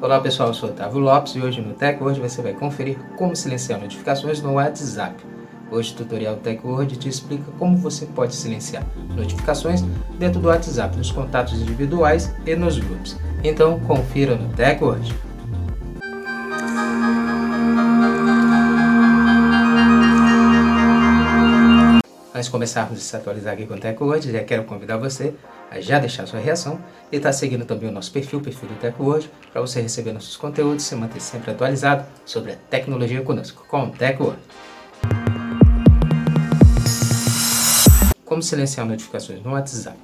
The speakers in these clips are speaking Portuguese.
Olá pessoal, eu sou Otávio Lopes e hoje no Tech Word você vai conferir como silenciar notificações no WhatsApp. Hoje o tutorial Tech Word te explica como você pode silenciar notificações dentro do WhatsApp, nos contatos individuais e nos grupos. Então confira no Tech Word. Antes de começarmos a se atualizar aqui com o TechWord, já quero convidar você a já deixar sua reação e estar tá seguindo também o nosso perfil, perfil do TechWord, para você receber nossos conteúdos e se manter sempre atualizado sobre a tecnologia conosco, com o TechWord. Como silenciar notificações no WhatsApp?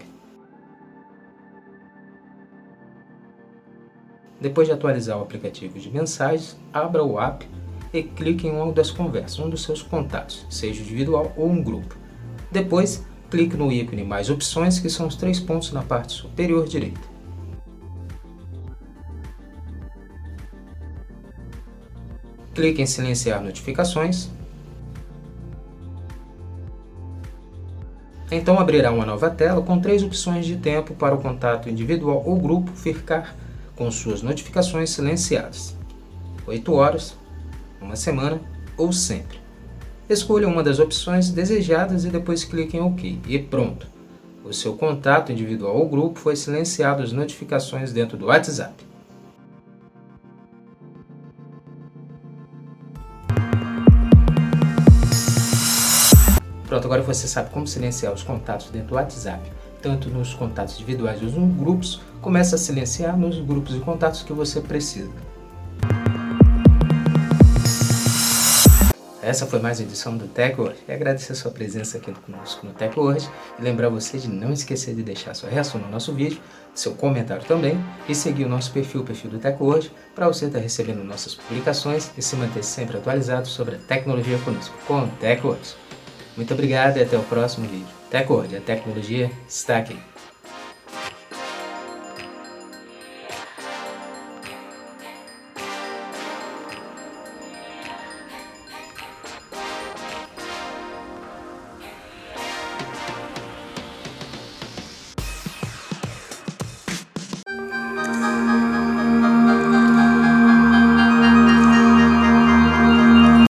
Depois de atualizar o aplicativo de mensagens, abra o app e clique em uma das conversas, um dos seus contatos, seja individual ou um grupo. Depois, clique no ícone Mais Opções, que são os três pontos na parte superior direita. Clique em Silenciar notificações. Então abrirá uma nova tela com três opções de tempo para o contato individual ou grupo ficar com suas notificações silenciadas. 8 horas, uma semana ou sempre. Escolha uma das opções desejadas e depois clique em OK. E pronto! O seu contato individual ou grupo foi silenciado as notificações dentro do WhatsApp. Pronto, agora você sabe como silenciar os contatos dentro do WhatsApp, tanto nos contatos individuais ou nos grupos, começa a silenciar nos grupos de contatos que você precisa. Essa foi mais uma edição do TechWord e agradecer a sua presença aqui conosco no TechWord e lembrar você de não esquecer de deixar sua reação no nosso vídeo, seu comentário também e seguir o nosso perfil, o perfil do TechWord, para você estar recebendo nossas publicações e se manter sempre atualizado sobre a tecnologia conosco, com o TechWord. Muito obrigado e até o próximo vídeo. TechWord, a tecnologia está aqui.